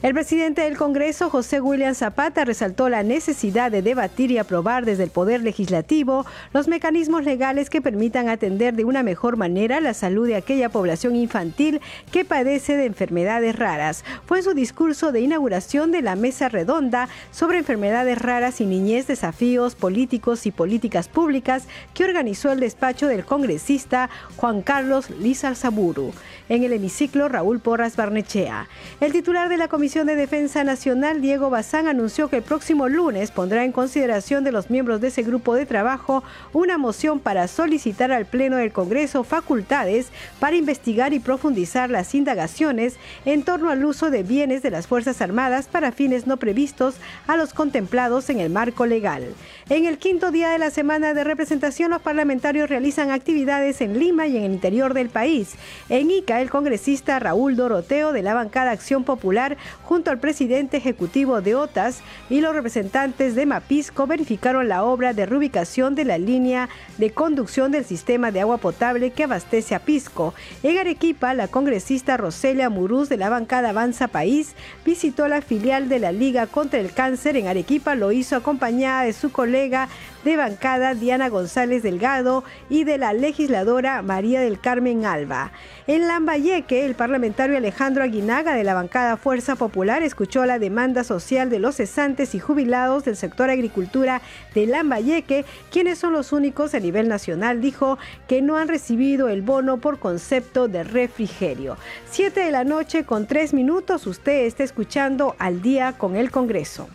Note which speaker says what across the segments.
Speaker 1: El presidente del Congreso, José William Zapata, resaltó la necesidad de debatir y aprobar desde el Poder Legislativo los mecanismos legales que permitan atender de una mejor manera la salud de aquella población infantil que padece de enfermedades raras. Fue su discurso de inauguración de la mesa redonda sobre enfermedades raras y niñez, desafíos políticos y políticas públicas que organizó el despacho del congresista Juan Carlos Lizarzaburu. En el hemiciclo, Raúl Porras Barnechea. El titular de la Comisión Comisión de Defensa Nacional, Diego Bazán, anunció que el próximo lunes pondrá en consideración de los miembros de ese grupo de trabajo una moción para solicitar al Pleno del Congreso facultades para investigar y profundizar las indagaciones en torno al uso de bienes de las Fuerzas Armadas para fines no previstos a los contemplados en el marco legal. En el quinto día de la semana de representación, los parlamentarios realizan actividades en Lima y en el interior del país. En Ica, el congresista Raúl Doroteo de la bancada Acción Popular junto al presidente ejecutivo de OTAS y los representantes de Mapisco verificaron la obra de reubicación de la línea de conducción del sistema de agua potable que abastece a Pisco. En Arequipa, la congresista Roselia Muruz de la bancada Avanza País visitó la filial de la Liga contra el Cáncer en Arequipa, lo hizo acompañada de su colega de bancada Diana González Delgado y de la legisladora María del Carmen Alba. En Lambayeque, el parlamentario Alejandro Aguinaga de la bancada Fuerza Popular escuchó la demanda social de los cesantes y jubilados del sector agricultura de Lambayeque, quienes son los únicos a nivel nacional, dijo que no han recibido el bono por concepto de refrigerio. Siete de la noche con tres minutos, usted está escuchando al día con el Congreso.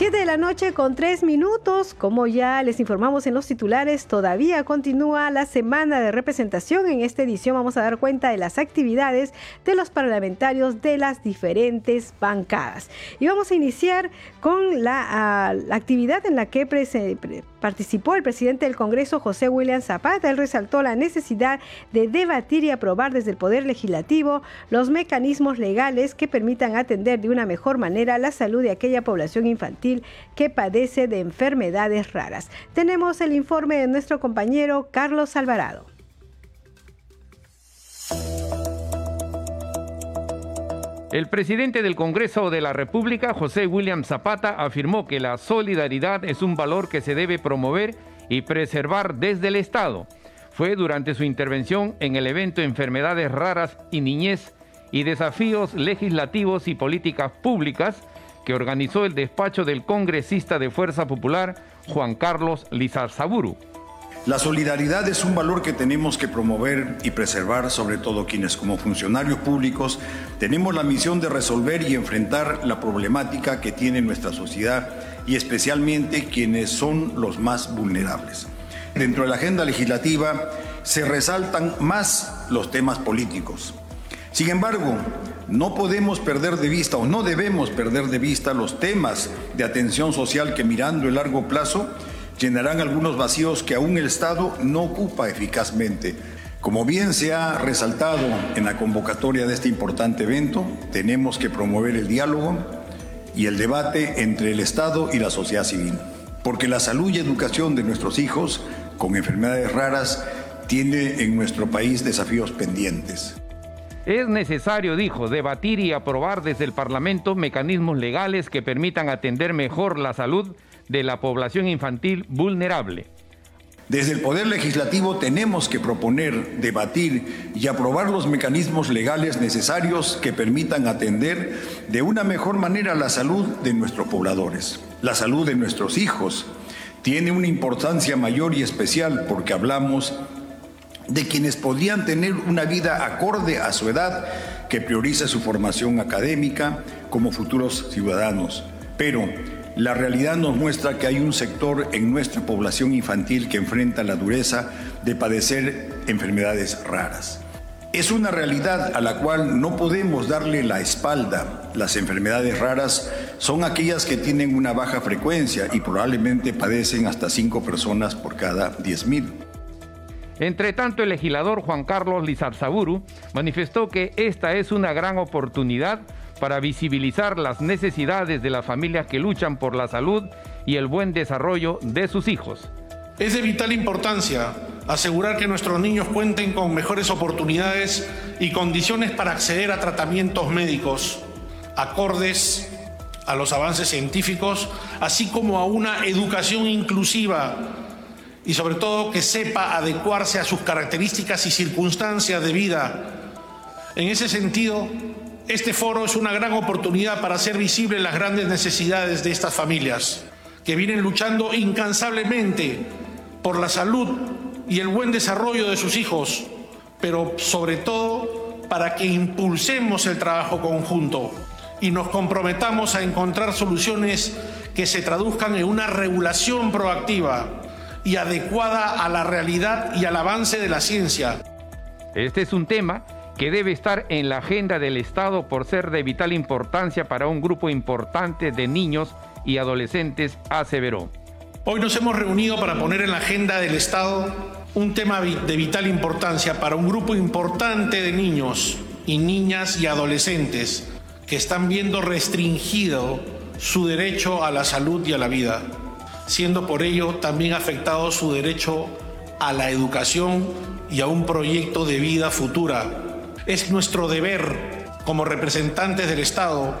Speaker 1: 7 de la noche con 3 minutos. Como ya les informamos en los titulares, todavía continúa la semana de representación. En esta edición vamos a dar cuenta de las actividades de los parlamentarios de las diferentes bancadas. Y vamos a iniciar con la, la actividad en la que participó el presidente del Congreso, José William Zapata. Él resaltó la necesidad de debatir y aprobar desde el Poder Legislativo los mecanismos legales que permitan atender de una mejor manera la salud de aquella población infantil que padece de enfermedades raras. Tenemos el informe de nuestro compañero Carlos Alvarado.
Speaker 2: El presidente del Congreso de la República, José William Zapata, afirmó que la solidaridad es un valor que se debe promover y preservar desde el Estado. Fue durante su intervención en el evento Enfermedades Raras y Niñez y Desafíos Legislativos y Políticas Públicas que organizó el despacho del congresista de Fuerza Popular, Juan Carlos Lizarzaburu.
Speaker 3: La solidaridad es un valor que tenemos que promover y preservar, sobre todo quienes como funcionarios públicos tenemos la misión de resolver y enfrentar la problemática que tiene nuestra sociedad y especialmente quienes son los más vulnerables. Dentro de la agenda legislativa se resaltan más los temas políticos. Sin embargo, no podemos perder de vista o no debemos perder de vista los temas de atención social que mirando el largo plazo llenarán algunos vacíos que aún el Estado no ocupa eficazmente. Como bien se ha resaltado en la convocatoria de este importante evento, tenemos que promover el diálogo y el debate entre el Estado y la sociedad civil, porque la salud y educación de nuestros hijos con enfermedades raras tiene en nuestro país desafíos pendientes.
Speaker 2: Es necesario, dijo, debatir y aprobar desde el Parlamento mecanismos legales que permitan atender mejor la salud de la población infantil vulnerable.
Speaker 3: Desde el Poder Legislativo tenemos que proponer, debatir y aprobar los mecanismos legales necesarios que permitan atender de una mejor manera la salud de nuestros pobladores, la salud de nuestros hijos. Tiene una importancia mayor y especial porque hablamos de quienes podrían tener una vida acorde a su edad que prioriza su formación académica como futuros ciudadanos. Pero la realidad nos muestra que hay un sector en nuestra población infantil que enfrenta la dureza de padecer enfermedades raras. Es una realidad a la cual no podemos darle la espalda. Las enfermedades raras son aquellas que tienen una baja frecuencia y probablemente padecen hasta cinco personas por cada 10.000.
Speaker 2: Entre tanto, el legislador Juan Carlos Lizarzaburu manifestó que esta es una gran oportunidad para visibilizar las necesidades de las familias que luchan por la salud y el buen desarrollo de sus hijos.
Speaker 4: Es de vital importancia asegurar que nuestros niños cuenten con mejores oportunidades y condiciones para acceder a tratamientos médicos acordes a los avances científicos, así como a una educación inclusiva y sobre todo que sepa adecuarse a sus características y circunstancias de vida. En ese sentido, este foro es una gran oportunidad para hacer visibles las grandes necesidades de estas familias, que vienen luchando incansablemente por la salud y el buen desarrollo de sus hijos, pero sobre todo para que impulsemos el trabajo conjunto y nos comprometamos a encontrar soluciones que se traduzcan en una regulación proactiva y adecuada a la realidad y al avance de la ciencia.
Speaker 2: Este es un tema que debe estar en la agenda del Estado por ser de vital importancia para un grupo importante de niños y adolescentes, aseveró.
Speaker 4: Hoy nos hemos reunido para poner en la agenda del Estado un tema de vital importancia para un grupo importante de niños y niñas y adolescentes que están viendo restringido su derecho a la salud y a la vida, siendo por ello también afectado su derecho a la educación y a un proyecto de vida futura es nuestro deber como representantes del Estado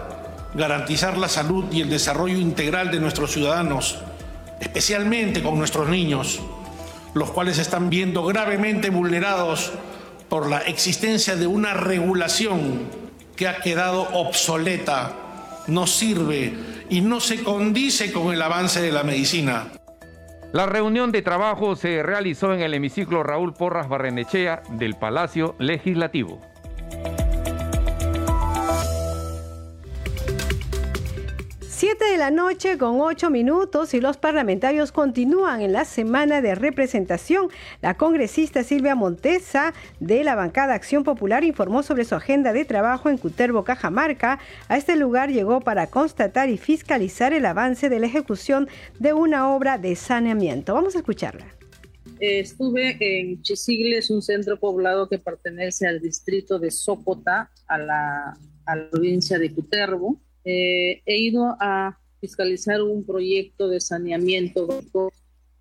Speaker 4: garantizar la salud y el desarrollo integral de nuestros ciudadanos, especialmente con nuestros niños, los cuales están viendo gravemente vulnerados por la existencia de una regulación que ha quedado obsoleta, no sirve y no se condice con el avance de la medicina.
Speaker 2: La reunión de trabajo se realizó en el hemiciclo Raúl Porras Barrenechea del Palacio Legislativo.
Speaker 1: Siete de la noche con ocho minutos y los parlamentarios continúan en la semana de representación. La congresista Silvia Montesa de la bancada Acción Popular informó sobre su agenda de trabajo en Cuterbo, Cajamarca. A este lugar llegó para constatar y fiscalizar el avance de la ejecución de una obra de saneamiento. Vamos a escucharla.
Speaker 5: Estuve en Chisigles, un centro poblado que pertenece al distrito de Sopota, a la, a la provincia de Cuterbo eh, he ido a fiscalizar un proyecto de saneamiento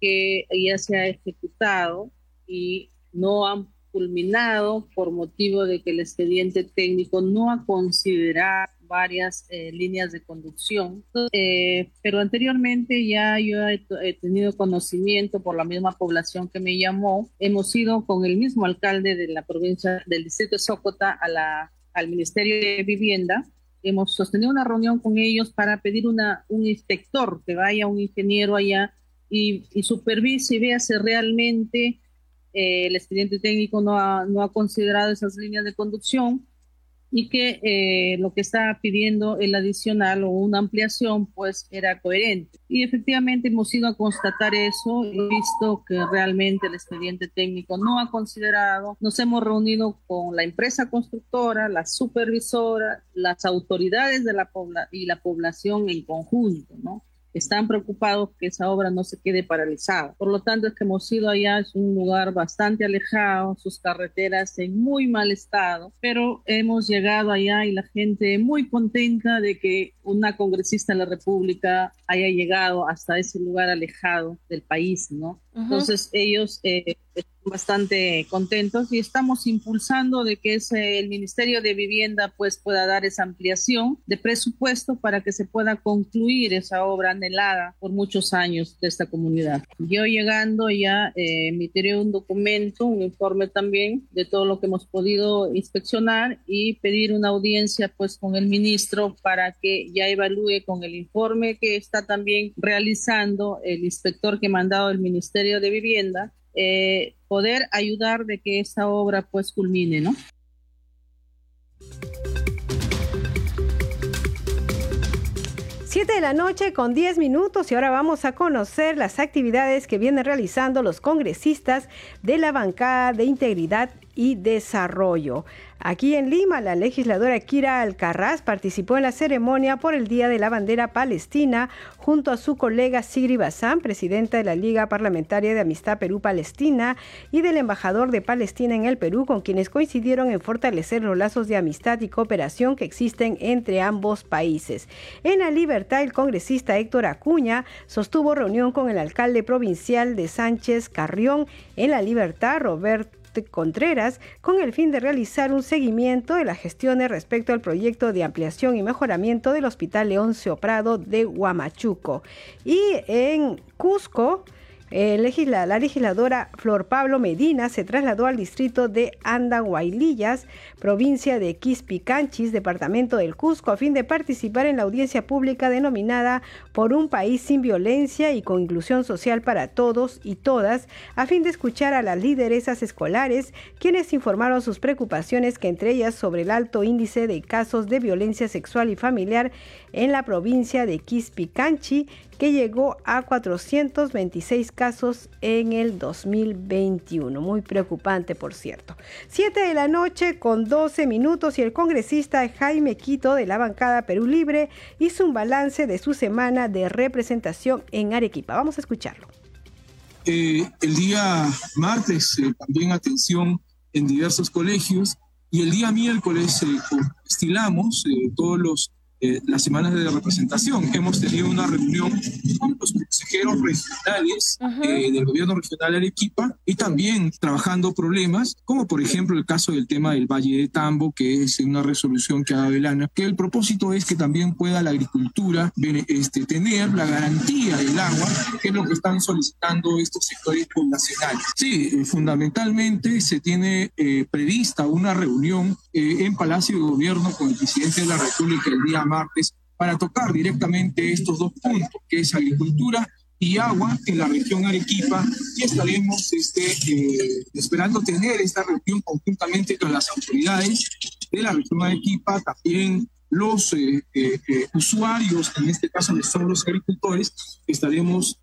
Speaker 5: que ya se ha ejecutado y no han culminado por motivo de que el expediente técnico no ha considerado varias eh, líneas de conducción, eh, pero anteriormente ya yo he, tenido conocimiento por la misma población que me llamó. Hemos ido con el mismo alcalde de la provincia del distrito de Sócota a la, al Ministerio de Vivienda hemos sostenido una reunión con ellos para pedir una, un inspector, que vaya un ingeniero allá y, supervise y vea si realmente eh, el expediente técnico no ha considerado esas líneas de conducción y que eh, lo que está pidiendo el adicional o una ampliación pues era coherente. Y efectivamente hemos ido a constatar eso, visto que realmente el expediente técnico no ha considerado, nos hemos reunido con la empresa constructora, la supervisora, las autoridades de la y la población en conjunto, ¿no? Están preocupados que esa obra no se quede paralizada. Por lo tanto, es que hemos ido allá, es un lugar bastante alejado, sus carreteras en muy mal estado, pero hemos llegado allá y la gente muy contenta de que una congresista de la República haya llegado hasta ese lugar alejado del país, ¿no? Entonces ellos eh, están bastante contentos y estamos impulsando de que ese, el Ministerio de Vivienda pues pueda dar esa ampliación de presupuesto para que se pueda concluir esa obra anhelada por muchos años de esta comunidad. Yo llegando ya eh, emitiré un documento, un informe también de todo lo que hemos podido inspeccionar y pedir una audiencia pues con el ministro para que ya evalúe con el informe que está también realizando el inspector que ha mandado el Ministerio de Vivienda eh, poder ayudar de que esta obra pues culmine, ¿no?
Speaker 1: Siete de la noche con 10 minutos y ahora vamos a conocer las actividades que vienen realizando los congresistas de la bancada de integridad y desarrollo. Aquí en Lima, la legisladora Kira Alcarraz participó en la ceremonia por el Día de la Bandera Palestina junto a su colega Sigri Bazán, presidenta de la Liga Parlamentaria de Amistad Perú-Palestina y del embajador de Palestina en el Perú, con quienes coincidieron en fortalecer los lazos de amistad y cooperación que existen entre ambos países. En la Libertad, el congresista Héctor Acuña sostuvo reunión con el alcalde provincial de Sánchez Carrión. En la Libertad, Roberto Contreras con el fin de realizar un seguimiento de las gestiones respecto al proyecto de ampliación y mejoramiento del Hospital Leoncio Prado de Huamachuco. Y en Cusco, la legisladora Flor Pablo Medina se trasladó al distrito de Andahuaylillas, provincia de Quispicanchis, departamento del Cusco, a fin de participar en la audiencia pública denominada Por un país sin violencia y con inclusión social para todos y todas, a fin de escuchar a las lideresas escolares, quienes informaron sus preocupaciones, que entre ellas sobre el alto índice de casos de violencia sexual y familiar en la provincia de Quispicanchi, que llegó a 426 casos en el 2021. Muy preocupante, por cierto. Siete de la noche con 12 minutos y el congresista Jaime Quito de la bancada Perú Libre hizo un balance de su semana de representación en Arequipa. Vamos a escucharlo.
Speaker 6: Eh, el día martes eh, también atención en diversos colegios y el día miércoles eh, estilamos todos los eh, las semanas de representación. Hemos tenido una reunión con los consejeros regionales eh, del gobierno regional de Arequipa y también trabajando problemas, como por ejemplo el caso del tema del Valle de Tambo, que es una resolución que ha dado Elana, que el propósito es que también pueda la agricultura este, tener la garantía del agua, que es lo que están solicitando estos sectores poblacionales. Sí, eh, fundamentalmente se tiene prevista una reunión en Palacio de Gobierno con el presidente de la República el día martes para tocar directamente estos dos puntos, que es agricultura y agua en la región Arequipa y estaremos este, eh, esperando tener esta reunión conjuntamente con las autoridades de la región Arequipa, también los eh, eh, usuarios, en este caso son los agricultores, estaremos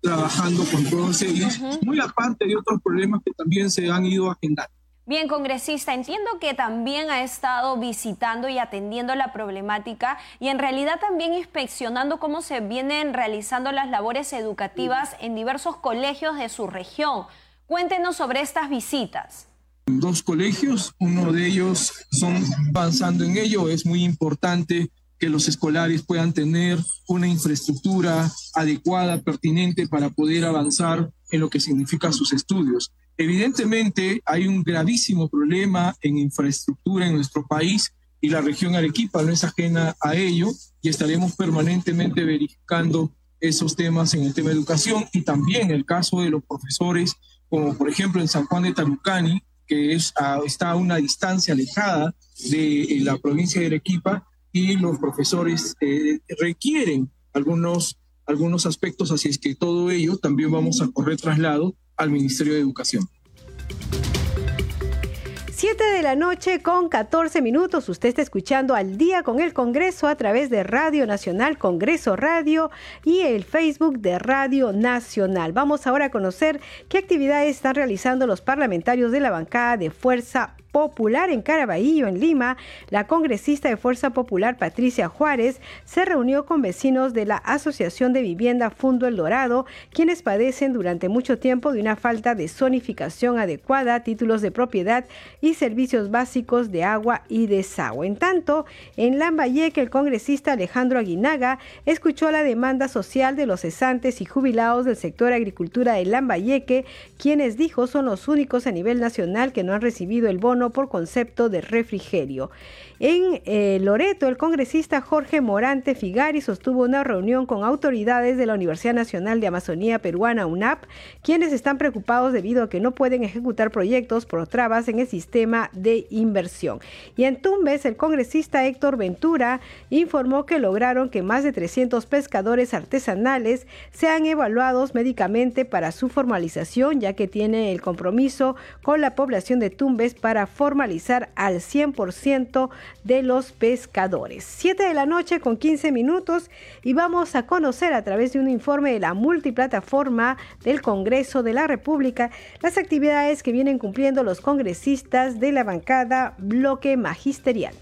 Speaker 6: trabajando con todos ellos, muy aparte de otros problemas que también se han ido agendando.
Speaker 7: Bien, congresista, entiendo que también ha estado visitando y atendiendo la problemática y en realidad también inspeccionando cómo se vienen realizando las labores educativas en diversos colegios de su región. Cuéntenos sobre estas visitas.
Speaker 6: Dos colegios, uno de ellos son avanzando en ello, es muy importante que los escolares puedan tener una infraestructura adecuada, pertinente para poder avanzar en lo que significa sus estudios. Evidentemente hay un gravísimo problema en infraestructura en nuestro país y la región Arequipa no es ajena a ello y estaremos permanentemente verificando esos temas en el tema de educación y también el caso de los profesores, como por ejemplo en San Juan de Talucani, que es está a una distancia alejada de eh, la provincia de Arequipa y los profesores eh, requieren algunos, algunos aspectos, así es que todo ello también vamos a correr traslado al Ministerio de Educación.
Speaker 1: 7 de la noche con 14 minutos. Usted está escuchando al día con el Congreso a través de Radio Nacional, Congreso Radio y el Facebook de Radio Nacional. Vamos ahora a conocer qué actividades están realizando los parlamentarios de la bancada de Fuerza Popular en Caraballo, en Lima, la congresista de Fuerza Popular Patricia Juárez se reunió con vecinos de la Asociación de Vivienda Fundo El Dorado, quienes padecen durante mucho tiempo de una falta de zonificación adecuada, títulos de propiedad y servicios básicos de agua y desagüe. En tanto, en Lambayeque, el congresista Alejandro Aguinaga escuchó la demanda social de los cesantes y jubilados del sector agricultura de Lambayeque, quienes dijo son los únicos a nivel nacional que no han recibido el bono por concepto de refrigerio. En eh, Loreto, el congresista Jorge Morante Figari sostuvo una reunión con autoridades de la Universidad Nacional de Amazonía Peruana, UNAP, quienes están preocupados debido a que no pueden ejecutar proyectos por trabas en el sistema de inversión. Y en Tumbes, el congresista Héctor Ventura informó que lograron que más de 300 pescadores artesanales sean evaluados médicamente para su formalización, ya que tiene el compromiso con la población de Tumbes para formalizar al 100% de los pescadores. 7 de la noche con 15 minutos y vamos a conocer a través de un informe de la multiplataforma del Congreso de la República las actividades que vienen cumpliendo los congresistas de la bancada bloque magisterial.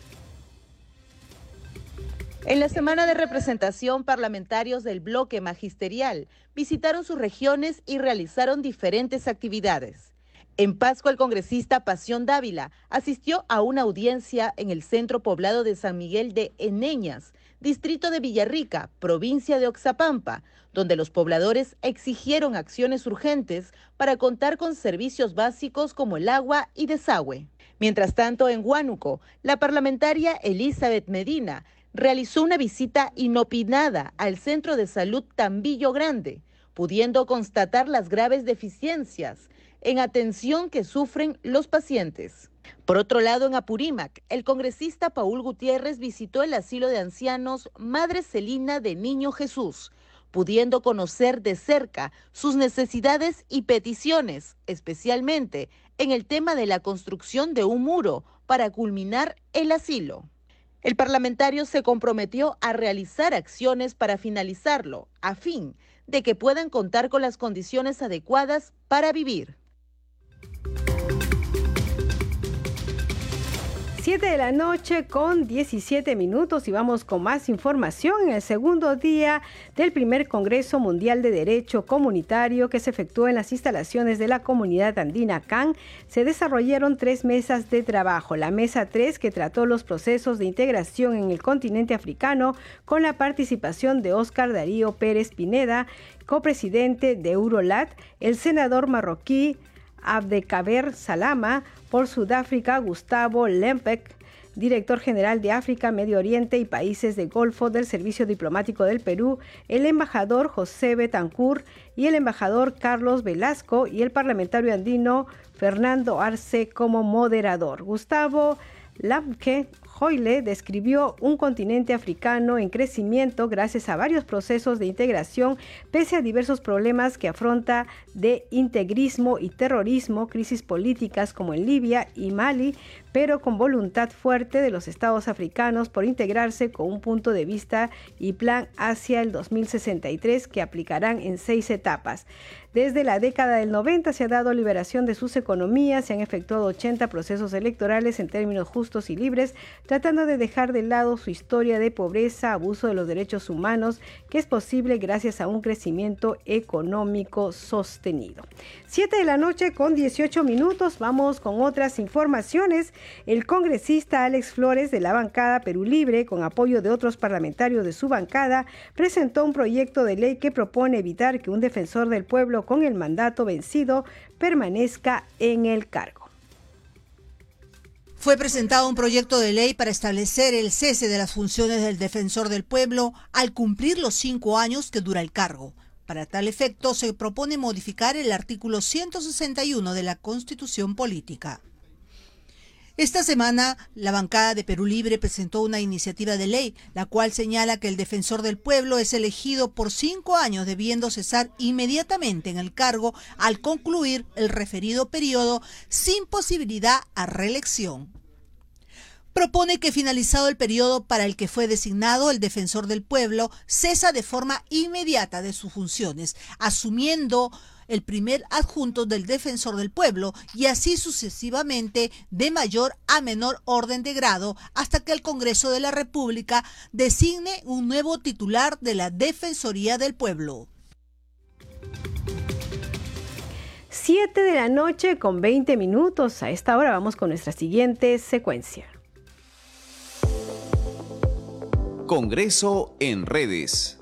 Speaker 8: En la semana de representación, parlamentarios del bloque magisterial visitaron sus regiones y realizaron diferentes actividades. En Pasco, el congresista Pasión Dávila asistió a una audiencia en el centro poblado de San Miguel de Eneñas, distrito de Villarrica, provincia de Oxapampa, donde los pobladores exigieron acciones urgentes para contar con servicios básicos como el agua y desagüe. Mientras tanto, en Huánuco, la parlamentaria Elizabeth Medina realizó una visita inopinada al centro de salud Tambillo Grande, pudiendo constatar las graves deficiencias en atención que sufren los pacientes. Por otro lado, en Apurímac, el congresista Paul Gutiérrez visitó el asilo de ancianos Madre Celina de Niño Jesús, pudiendo conocer de cerca sus necesidades y peticiones, especialmente en el tema de la construcción de un muro para culminar el asilo. El parlamentario se comprometió a realizar acciones para finalizarlo, a fin de que puedan contar con las condiciones adecuadas para vivir.
Speaker 1: 7 de la noche con 17 minutos y vamos con más información en el segundo día del primer Congreso Mundial de Derecho Comunitario que se efectuó en las instalaciones de la comunidad andina CAN. Se desarrollaron tres mesas de trabajo. La mesa 3 que trató los procesos de integración en el continente africano con la participación de Óscar Darío Pérez Pineda, copresidente de Eurolat, el senador marroquí Abdekaber Salama, por Sudáfrica Gustavo Lempek, director general de África, Medio Oriente y Países de Golfo del Servicio Diplomático del Perú, el embajador José Betancur y el embajador Carlos Velasco y el parlamentario andino Fernando Arce como moderador. Gustavo Lamke Hoyle describió un continente africano en crecimiento gracias a varios procesos de integración, pese a diversos problemas que afronta de integrismo y terrorismo, crisis políticas como en Libia y Mali, pero con voluntad fuerte de los estados africanos por integrarse con un punto de vista y plan hacia el 2063 que aplicarán en seis etapas. Desde la década del 90 se ha dado liberación de sus economías, se han efectuado 80 procesos electorales en términos justos y libres, tratando de dejar de lado su historia de pobreza, abuso de los derechos humanos, que es posible gracias a un crecimiento económico sostenido. 7 de la noche con 18 minutos, vamos con otras informaciones. El congresista Alex Flores de la bancada Perú Libre, con apoyo de otros parlamentarios de su bancada, presentó un proyecto de ley que propone evitar que un defensor del pueblo con el mandato vencido permanezca en el cargo.
Speaker 9: Fue presentado un proyecto de ley para establecer el cese de las funciones del defensor del pueblo al cumplir los cinco años que dura el cargo. Para tal efecto, se propone modificar el artículo 161 de la Constitución Política. Esta semana, la bancada de Perú Libre presentó una iniciativa de ley, la cual señala que el defensor del pueblo es elegido por cinco años, debiendo cesar inmediatamente en el cargo al concluir el referido periodo sin posibilidad a reelección propone que finalizado el periodo para el que fue designado el defensor del pueblo, cesa de forma inmediata de sus funciones, asumiendo el primer adjunto del defensor del pueblo y así sucesivamente de mayor a menor orden de grado hasta que el Congreso de la República designe un nuevo titular de la Defensoría del Pueblo.
Speaker 1: 7 de la noche con 20 minutos. A esta hora vamos con nuestra siguiente secuencia.
Speaker 10: Congreso en redes.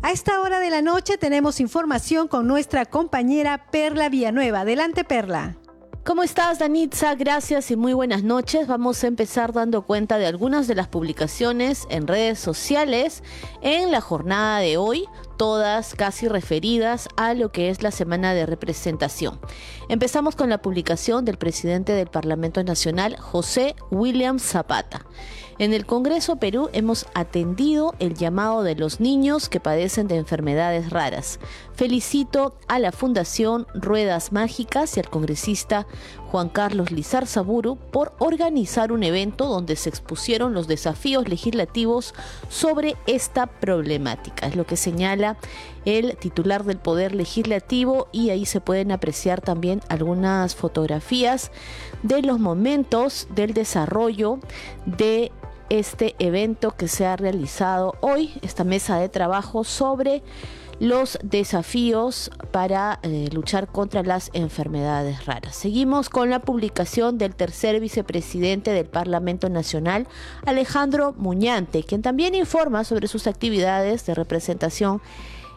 Speaker 1: A esta hora de la noche tenemos información con nuestra compañera Perla Villanueva. Adelante, Perla.
Speaker 11: ¿Cómo estás, Danitza? Gracias y muy buenas noches. Vamos a empezar dando cuenta de algunas de las publicaciones en redes sociales en la jornada de hoy, todas casi referidas a lo que es la semana de representación. Empezamos con la publicación del presidente del Parlamento Nacional, José William Zapata. En el Congreso Perú hemos atendido el llamado de los niños que padecen de enfermedades raras. Felicito a la Fundación Ruedas Mágicas y al congresista Juan Carlos Lizar Saburu por organizar un evento donde se expusieron los desafíos legislativos sobre esta problemática. Es lo que señala el titular del Poder Legislativo y ahí se pueden apreciar también algunas fotografías de los momentos del desarrollo de este evento que se ha realizado hoy, esta mesa de trabajo sobre los desafíos para eh, luchar contra las enfermedades raras. Seguimos con la publicación del tercer vicepresidente del Parlamento Nacional, Alejandro Muñante, quien también informa sobre sus actividades de representación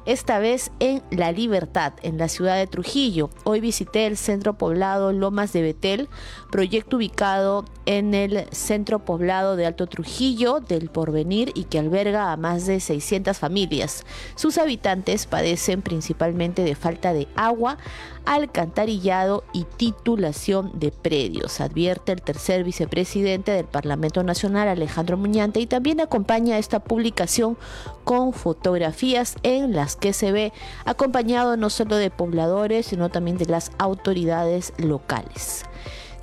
Speaker 11: esta vez en La Libertad, en la ciudad de Trujillo. Hoy visité el centro poblado Lomas de Betel, proyecto ubicado en el centro poblado de Alto Trujillo del Porvenir y que alberga a más de 600 familias. Sus habitantes padecen principalmente de falta de agua, alcantarillado y titulación de predios, advierte el tercer vicepresidente del Parlamento Nacional, Alejandro Muñante, y también acompaña esta publicación con fotografías en las que se ve acompañado no solo de pobladores, sino también de las autoridades locales.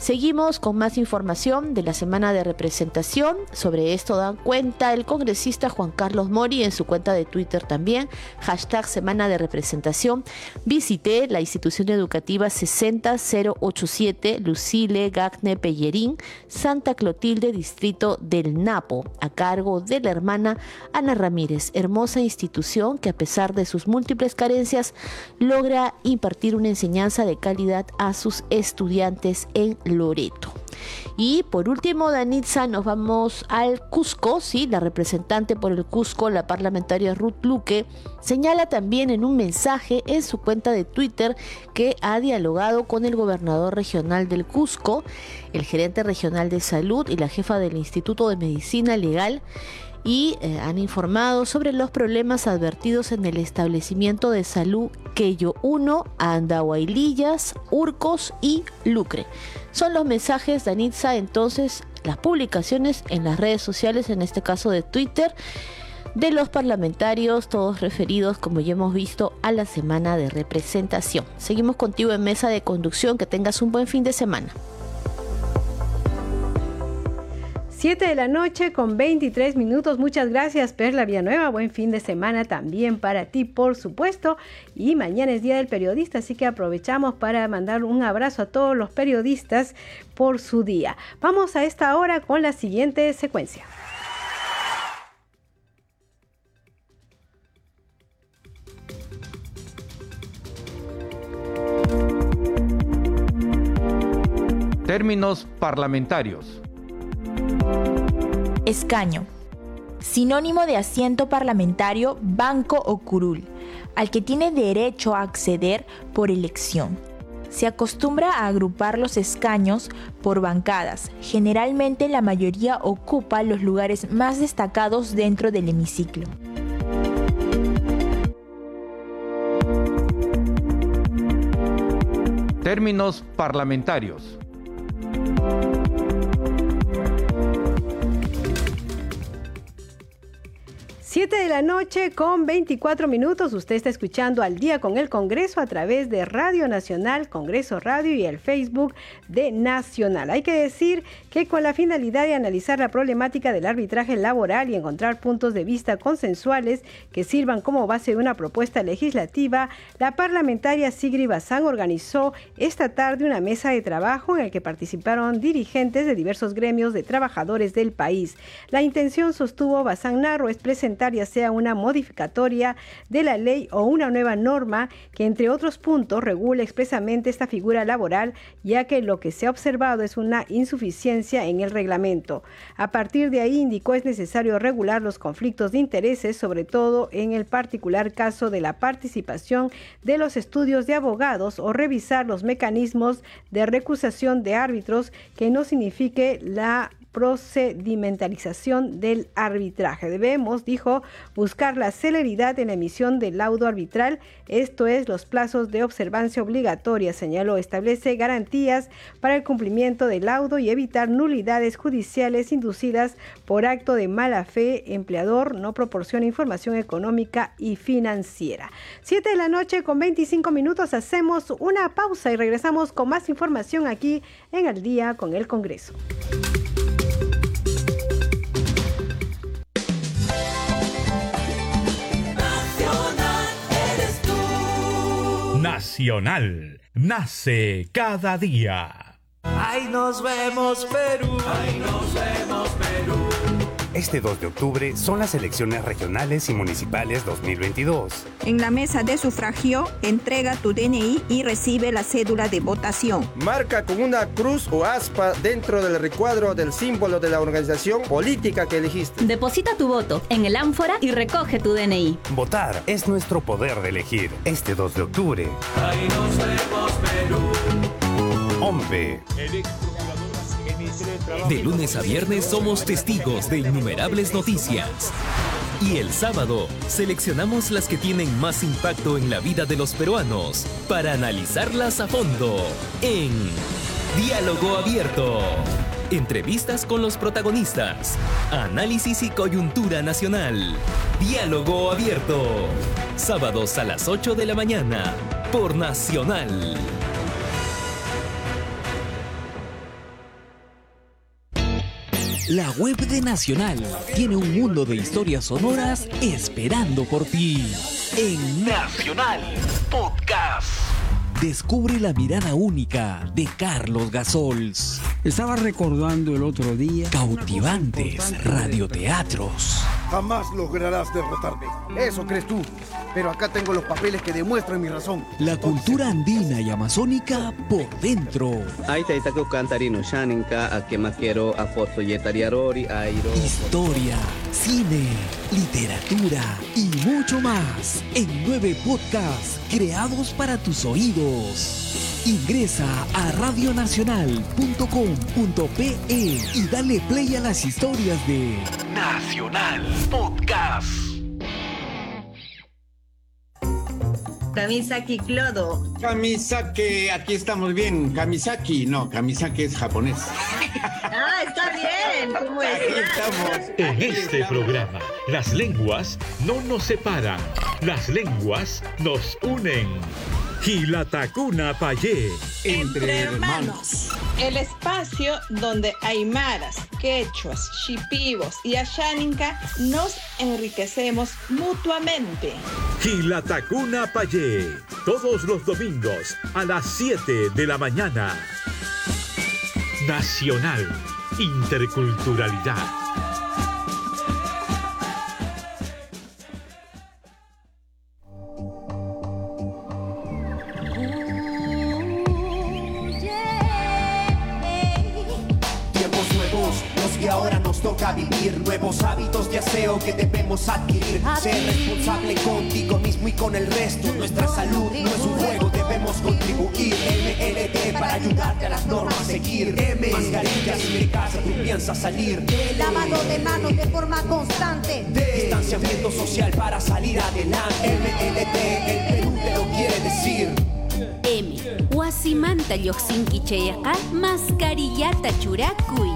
Speaker 11: Seguimos con más información de la semana de representación. Sobre esto dan cuenta el congresista Juan Carlos Mori en su cuenta de Twitter también. Hashtag semana de representación. Visité la institución educativa 60087 Lucile Gagne Pellerín, Santa Clotilde, distrito del Napo, a cargo de la hermana Ana Ramírez. Hermosa institución que a pesar de sus múltiples carencias logra impartir una enseñanza de calidad a sus estudiantes en Loreto. Y por último, Danitza, nos vamos al Cusco, sí, la representante por el Cusco, la parlamentaria Ruth Luque, señala también en un mensaje en su cuenta de Twitter que ha dialogado con el gobernador regional del Cusco, el gerente regional de salud y la jefa del Instituto de Medicina Legal y eh, han informado sobre los problemas advertidos en el establecimiento de salud Quello 1, Andahuaylillas, Urcos y Lucre. Son los mensajes de entonces las publicaciones en las redes sociales, en este caso de Twitter, de los parlamentarios, todos referidos, como ya hemos visto, a la semana de representación. Seguimos contigo en mesa de conducción, que tengas un buen fin de semana.
Speaker 1: 7 de la noche con 23 minutos. Muchas gracias, Perla Villanueva. Buen fin de semana también para ti, por supuesto. Y mañana es Día del Periodista, así que aprovechamos para mandar un abrazo a todos los periodistas por su día. Vamos a esta hora con la siguiente secuencia.
Speaker 2: Términos parlamentarios.
Speaker 12: Escaño. Sinónimo de asiento parlamentario, banco o curul, al que tiene derecho a acceder por elección. Se acostumbra a agrupar los escaños por bancadas. Generalmente la mayoría ocupa los lugares más destacados dentro del hemiciclo.
Speaker 2: Términos parlamentarios.
Speaker 1: 7 de la noche con 24 minutos. Usted está escuchando al día con el Congreso a través de Radio Nacional, Congreso Radio y el Facebook de Nacional. Hay que decir que con la finalidad de analizar la problemática del arbitraje laboral y encontrar puntos de vista consensuales que sirvan como base de una propuesta legislativa, la parlamentaria Sigri Bazán organizó esta tarde una mesa de trabajo en el que participaron dirigentes de diversos gremios de trabajadores del país. La intención, sostuvo Bazán Narro, es presentar sea una modificatoria de la ley o una nueva norma que, entre otros puntos, regule expresamente esta figura laboral, ya que lo que se ha observado es una insuficiencia en el reglamento. A partir de ahí, indicó, es necesario regular los conflictos de intereses, sobre todo en el particular caso de la participación de los estudios de abogados o revisar los mecanismos de recusación de árbitros que no signifique la procedimentalización del arbitraje. Debemos, dijo, buscar la celeridad en la emisión del laudo arbitral, esto es, los plazos de observancia obligatoria, señaló, establece garantías para el cumplimiento del laudo y evitar nulidades judiciales inducidas por acto de mala fe, empleador no proporciona información económica y financiera. Siete de la noche con 25 minutos hacemos una pausa y regresamos con más información aquí en el día con el Congreso.
Speaker 13: Nacional. Nace cada día.
Speaker 10: Ahí nos vemos, Perú. Ahí nos vemos, Perú.
Speaker 14: Este 2 de octubre son las elecciones regionales y municipales 2022.
Speaker 15: En la mesa de sufragio, entrega tu DNI y recibe la cédula de votación.
Speaker 16: Marca con una cruz o aspa dentro del recuadro del símbolo de la organización política que elegiste.
Speaker 17: Deposita tu voto en el ánfora y recoge tu DNI.
Speaker 14: Votar es nuestro poder de elegir. Este 2 de octubre.
Speaker 10: Ahí nos vemos, Perú.
Speaker 14: Hombre.
Speaker 18: De lunes a viernes somos testigos de innumerables noticias. Y el sábado seleccionamos las que tienen más impacto en la vida de los peruanos para analizarlas a fondo en Diálogo Abierto. Entrevistas con los protagonistas, análisis y coyuntura nacional. Diálogo Abierto. Sábados a las 8 de la mañana por Nacional.
Speaker 19: La web de Nacional tiene un mundo de historias sonoras esperando por ti. En
Speaker 10: Nacional Podcast.
Speaker 19: Descubre la mirada única de Carlos Gasols.
Speaker 20: Estaba recordando el otro día.
Speaker 19: Cautivantes radioteatros.
Speaker 21: Jamás lograrás derrotarme. Eso crees tú. Pero acá tengo los papeles que demuestran mi razón.
Speaker 19: La cultura andina y amazónica por dentro. Historia, cine, literatura y mucho más en nueve podcasts creados para tus oídos. Ingresa a radionacional.com.pe y dale play a las historias de
Speaker 10: Nacional Podcast.
Speaker 22: Kamisaki Clodo.
Speaker 23: Kamisaki, aquí estamos bien. Kamisaki, no, Kamisaki es japonés.
Speaker 22: Ah, está bien. ¿Cómo
Speaker 23: estamos.
Speaker 13: En este programa, las lenguas no nos separan, las lenguas nos unen. Gilatacuna Payé.
Speaker 22: Entre hermanos.
Speaker 24: El espacio donde aymaras, quechuas, shipibos y asháninca nos enriquecemos mutuamente.
Speaker 13: Gilatacuna Payé. Todos los domingos a las 7 de la mañana. Nacional. Interculturalidad.
Speaker 25: Vivir Nuevos hábitos de aseo que debemos adquirir Ser responsable contigo mismo y con el resto Nuestra salud no es un juego, debemos contribuir MLD para ayudarte a las normas a seguir M, mascarillas y de casa tú piensas salir
Speaker 26: Lavado de manos de forma constante.
Speaker 25: D, distanciamiento social para salir adelante MLD, el Perú te lo quiere decir
Speaker 27: M. Wasimanta yoxinki cheyaqa mascarillata churakuy.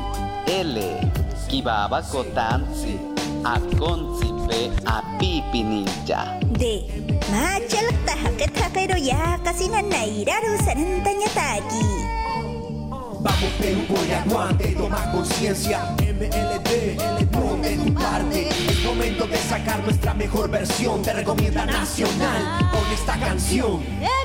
Speaker 28: L. Kibabako tansi. Akonsi pe apipi ninja.
Speaker 26: D. Machalak tahaketa pero ya casi na nairaru sanantanya taki.
Speaker 25: Vamos Perú por el aguante, toma conciencia MLD, ponte tu parte Es momento de sacar nuestra mejor versión Te recomienda Nacional con esta canción
Speaker 10: Nacional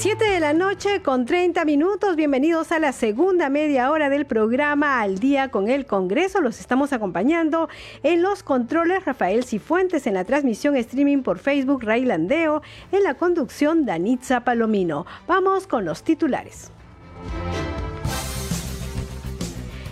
Speaker 1: Siete de la noche con 30 minutos. Bienvenidos a la segunda media hora del programa Al día con el Congreso. Los estamos acompañando en los controles Rafael Cifuentes, en la transmisión streaming por Facebook Railandeo, en la conducción Danitza Palomino. Vamos con los titulares.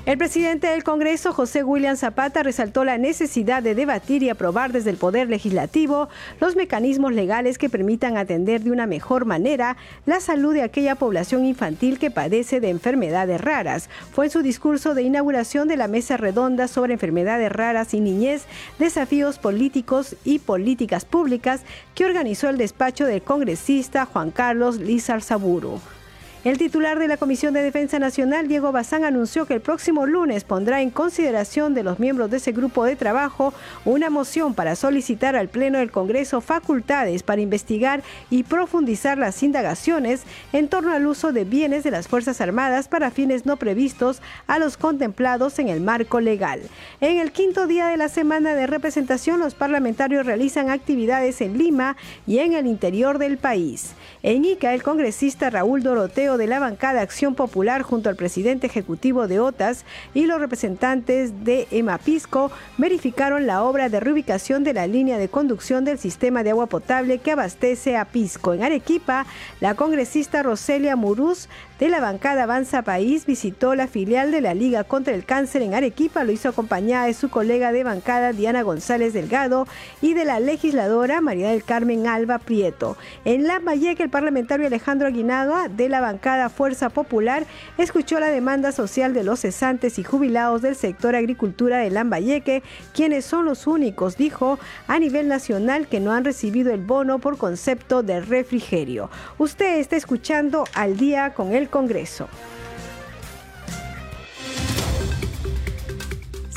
Speaker 1: El presidente del Congreso, José William Zapata, resaltó la necesidad de debatir y aprobar desde el Poder Legislativo los mecanismos legales que permitan atender de una mejor manera la salud de aquella población infantil que padece de enfermedades raras. Fue en su discurso de inauguración de la Mesa Redonda sobre enfermedades raras y niñez, desafíos políticos y políticas públicas que organizó el despacho del congresista Juan Carlos Lizar Saburo. El titular de la Comisión de Defensa Nacional, Diego Bazán, anunció que el próximo lunes pondrá en consideración de los miembros de ese grupo de trabajo una moción para solicitar al Pleno del Congreso facultades para investigar y profundizar las indagaciones en torno al uso de bienes de las Fuerzas Armadas para fines no previstos a los contemplados en el marco legal. En el quinto día de la semana de representación, los parlamentarios realizan actividades en Lima y en el interior del país. En Ica, el congresista Raúl Doroteo de la bancada Acción Popular junto al presidente ejecutivo de OTAS y los representantes de EMAPISCO verificaron la obra de reubicación de la línea de conducción del sistema de agua potable que abastece a Pisco. En Arequipa, la congresista Roselia Muruz de la bancada Avanza País visitó la filial de la Liga contra el Cáncer en Arequipa. Lo hizo acompañada de su colega de bancada Diana González Delgado y de la legisladora María del Carmen Alba Prieto. En Lambayeque, el parlamentario Alejandro Aguinaga de la bancada Fuerza Popular escuchó la demanda social de los cesantes y jubilados del sector agricultura de Lambayeque, quienes son los únicos, dijo, a nivel nacional que no han recibido el bono por concepto de refrigerio. Usted está escuchando al día con el Congreso.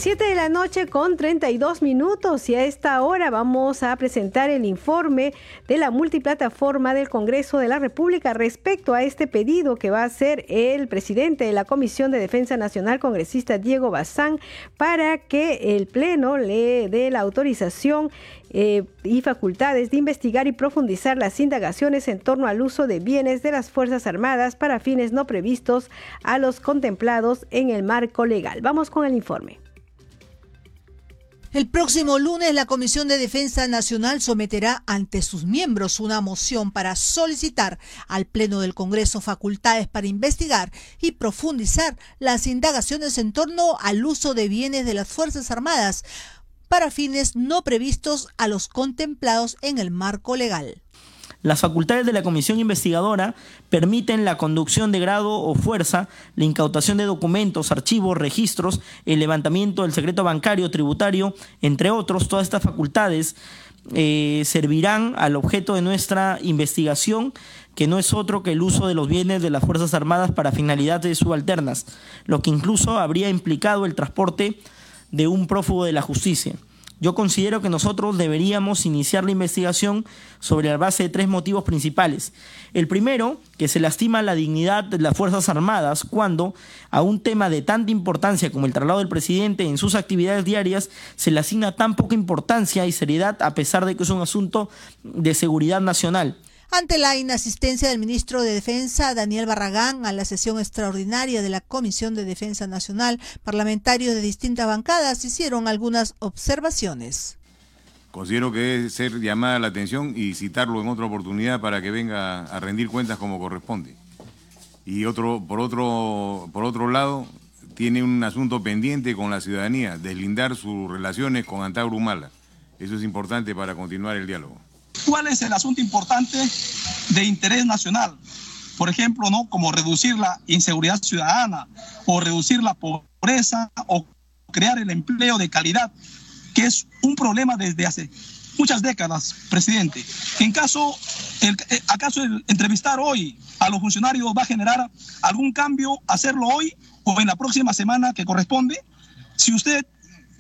Speaker 1: 7 de la noche con 32 minutos y a esta hora vamos a presentar el informe de la multiplataforma del Congreso de la República respecto a este pedido que va a hacer el presidente de la Comisión de Defensa Nacional, congresista Diego Bazán, para que el Pleno le dé la autorización eh, y facultades de investigar y profundizar las indagaciones en torno al uso de bienes de las Fuerzas Armadas para fines no previstos a los contemplados en el marco legal. Vamos con el informe.
Speaker 9: El próximo lunes la Comisión de Defensa Nacional someterá ante sus miembros una moción para solicitar al Pleno del Congreso facultades para investigar y profundizar las indagaciones en torno al uso de bienes de las Fuerzas Armadas para fines no previstos a los contemplados en el marco legal.
Speaker 29: Las facultades de la comisión investigadora permiten la conducción de grado o fuerza, la incautación de documentos, archivos, registros, el levantamiento del secreto bancario, tributario, entre otros. Todas estas facultades eh, servirán al objeto de nuestra investigación, que no es otro que el uso de los bienes de las Fuerzas Armadas para finalidades subalternas, lo que incluso habría implicado el transporte de un prófugo de la justicia. Yo considero que nosotros deberíamos iniciar la investigación sobre la base de tres motivos principales. El primero, que se lastima la dignidad de las Fuerzas Armadas cuando a un tema de tanta importancia como el traslado del presidente en sus actividades diarias se le asigna tan poca importancia y seriedad a pesar de que es un asunto de seguridad nacional.
Speaker 9: Ante la inasistencia del ministro de Defensa, Daniel Barragán, a la sesión extraordinaria de la Comisión de Defensa Nacional, parlamentarios de distintas bancadas hicieron algunas observaciones.
Speaker 30: Considero que debe ser llamada la atención y citarlo en otra oportunidad para que venga a rendir cuentas como corresponde. Y otro, por, otro, por otro lado, tiene un asunto pendiente con la ciudadanía, deslindar sus relaciones con Antauro Humala. Eso es importante para continuar el diálogo.
Speaker 31: ¿Cuál es el asunto importante de interés nacional? Por ejemplo, ¿no? Como reducir la inseguridad ciudadana o reducir la pobreza o crear el empleo de calidad, que es un problema desde hace muchas décadas, presidente. En caso, el, eh, ¿acaso el entrevistar hoy a los funcionarios va a generar algún cambio, hacerlo hoy o en la próxima semana que corresponde? Si usted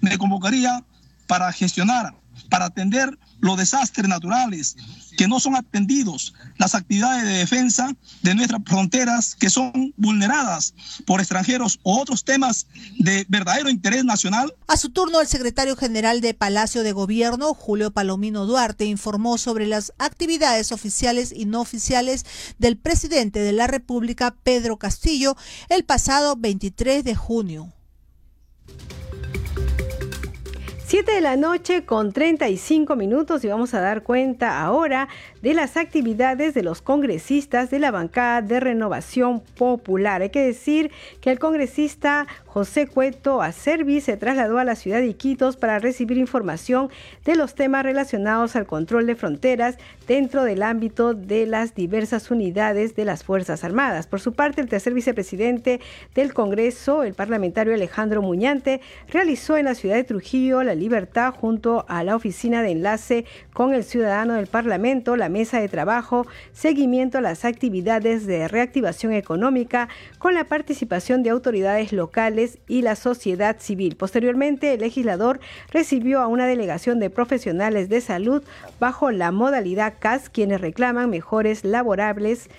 Speaker 31: me convocaría para gestionar para atender los desastres naturales que no son atendidos, las actividades de defensa de nuestras fronteras que son vulneradas por extranjeros o otros temas de verdadero interés nacional.
Speaker 9: A su turno, el secretario general de Palacio de Gobierno, Julio Palomino Duarte, informó sobre las actividades oficiales y no oficiales del presidente de la República, Pedro Castillo, el pasado 23 de junio.
Speaker 1: 7 de la noche con 35 minutos y vamos a dar cuenta ahora de las actividades de los congresistas de la bancada de renovación popular. Hay que decir que el congresista José Cueto Acervi se trasladó a la ciudad de Iquitos para recibir información de los temas relacionados al control de fronteras dentro del ámbito de las diversas unidades de las Fuerzas Armadas. Por su parte, el tercer vicepresidente del Congreso, el parlamentario Alejandro Muñante, realizó en la ciudad de Trujillo la libertad junto a la oficina de enlace con el ciudadano del Parlamento, la mesa de trabajo, seguimiento a las actividades de reactivación económica con la participación de autoridades locales y la sociedad civil. Posteriormente, el legislador recibió a una delegación de profesionales de salud bajo la modalidad CAS, quienes reclaman mejores laborables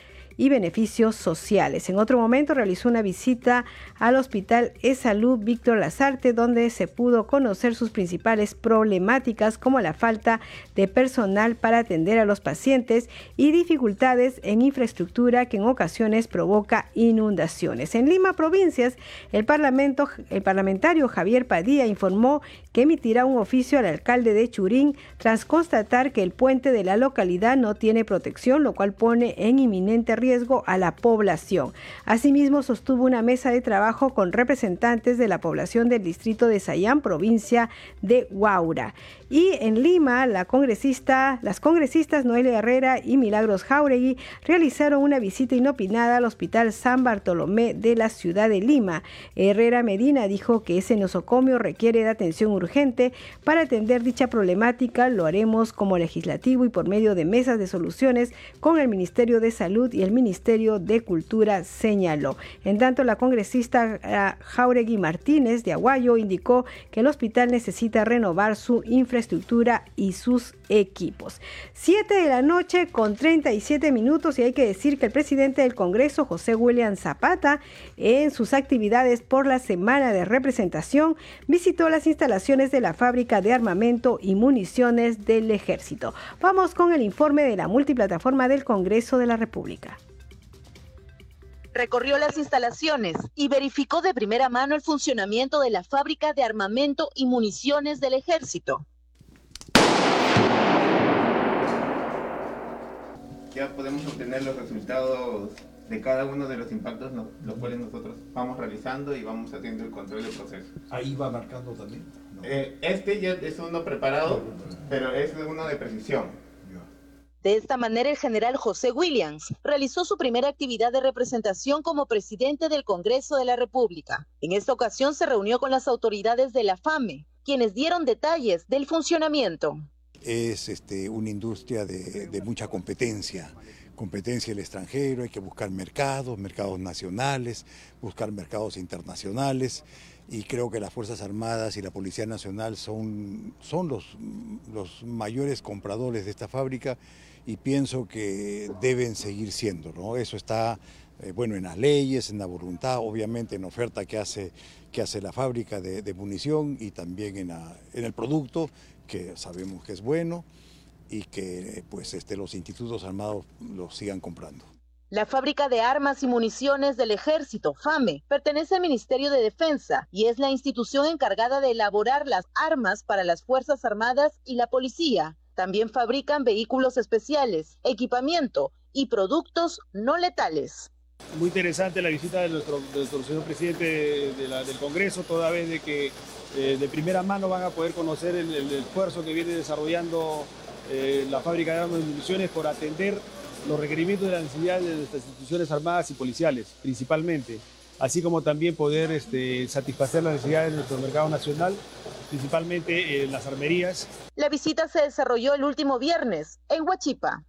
Speaker 1: y beneficios sociales. En otro momento realizó una visita al Hospital E-Salud Víctor Lazarte, donde se pudo conocer sus principales problemáticas como la falta de personal para atender a los pacientes y dificultades en infraestructura que en ocasiones provoca inundaciones. En Lima, provincias, el, parlamento, el parlamentario Javier Padilla informó que emitirá un oficio al alcalde de Churín tras constatar que el puente de la localidad no tiene protección, lo cual pone en inminente riesgo a la población. Asimismo, sostuvo una mesa de trabajo con representantes de la población del distrito de Sayán, provincia de Huaura. Y en Lima, la congresista, las congresistas Noelia Herrera y Milagros Jauregui realizaron una visita inopinada al Hospital San Bartolomé de la ciudad de Lima. Herrera Medina dijo que ese nosocomio requiere de atención urgente. Para atender dicha problemática lo haremos como legislativo y por medio de mesas de soluciones con el Ministerio de Salud y el Ministerio de Cultura, señaló. En tanto, la congresista eh, Jauregui Martínez de Aguayo indicó que el hospital necesita renovar su infraestructura estructura y sus equipos. 7 de la noche con 37 minutos y hay que decir que el presidente del Congreso, José William Zapata, en sus actividades por la semana de representación, visitó las instalaciones de la fábrica de armamento y municiones del ejército. Vamos con el informe de la multiplataforma del Congreso de la República
Speaker 8: recorrió las instalaciones y verificó de primera mano el funcionamiento de la fábrica de armamento y municiones del ejército.
Speaker 32: Ya podemos obtener los resultados de cada uno de los impactos, los cuales nosotros vamos realizando y vamos haciendo el control del proceso.
Speaker 33: Ahí va marcando también.
Speaker 32: Eh, este ya es uno preparado, pero es uno de precisión.
Speaker 8: De esta manera, el general José Williams realizó su primera actividad de representación como presidente del Congreso de la República. En esta ocasión se reunió con las autoridades de la FAME, quienes dieron detalles del funcionamiento
Speaker 34: es este, una industria de, mucha competencia, competencia el extranjero, hay que buscar mercados, mercados nacionales, buscar mercados internacionales y creo que las Fuerzas Armadas y la Policía Nacional son, son los, los mayores compradores de esta fábrica y pienso que deben seguir siendo. ¿no? Eso está eh, bueno, en las leyes, en la voluntad, obviamente en oferta que hace, que hace la fábrica de, munición y también en, en el producto que sabemos que es bueno y que pues este, los institutos armados lo sigan comprando.
Speaker 8: La fábrica de armas y municiones del ejército, FAME, pertenece al Ministerio de Defensa y es la institución encargada de elaborar las armas para las Fuerzas Armadas y la policía. También fabrican vehículos especiales, equipamiento y productos no letales.
Speaker 35: Muy interesante la visita de nuestro, señor presidente del Congreso, toda vez de que eh, de primera mano van a poder conocer el, esfuerzo que viene desarrollando eh, la fábrica de armas y municiones por atender los requerimientos de las necesidades de nuestras instituciones armadas y policiales, principalmente, así como también poder este, satisfacer las necesidades de nuestro mercado nacional, principalmente en las armerías.
Speaker 8: La visita se desarrolló el último viernes en Huachipa.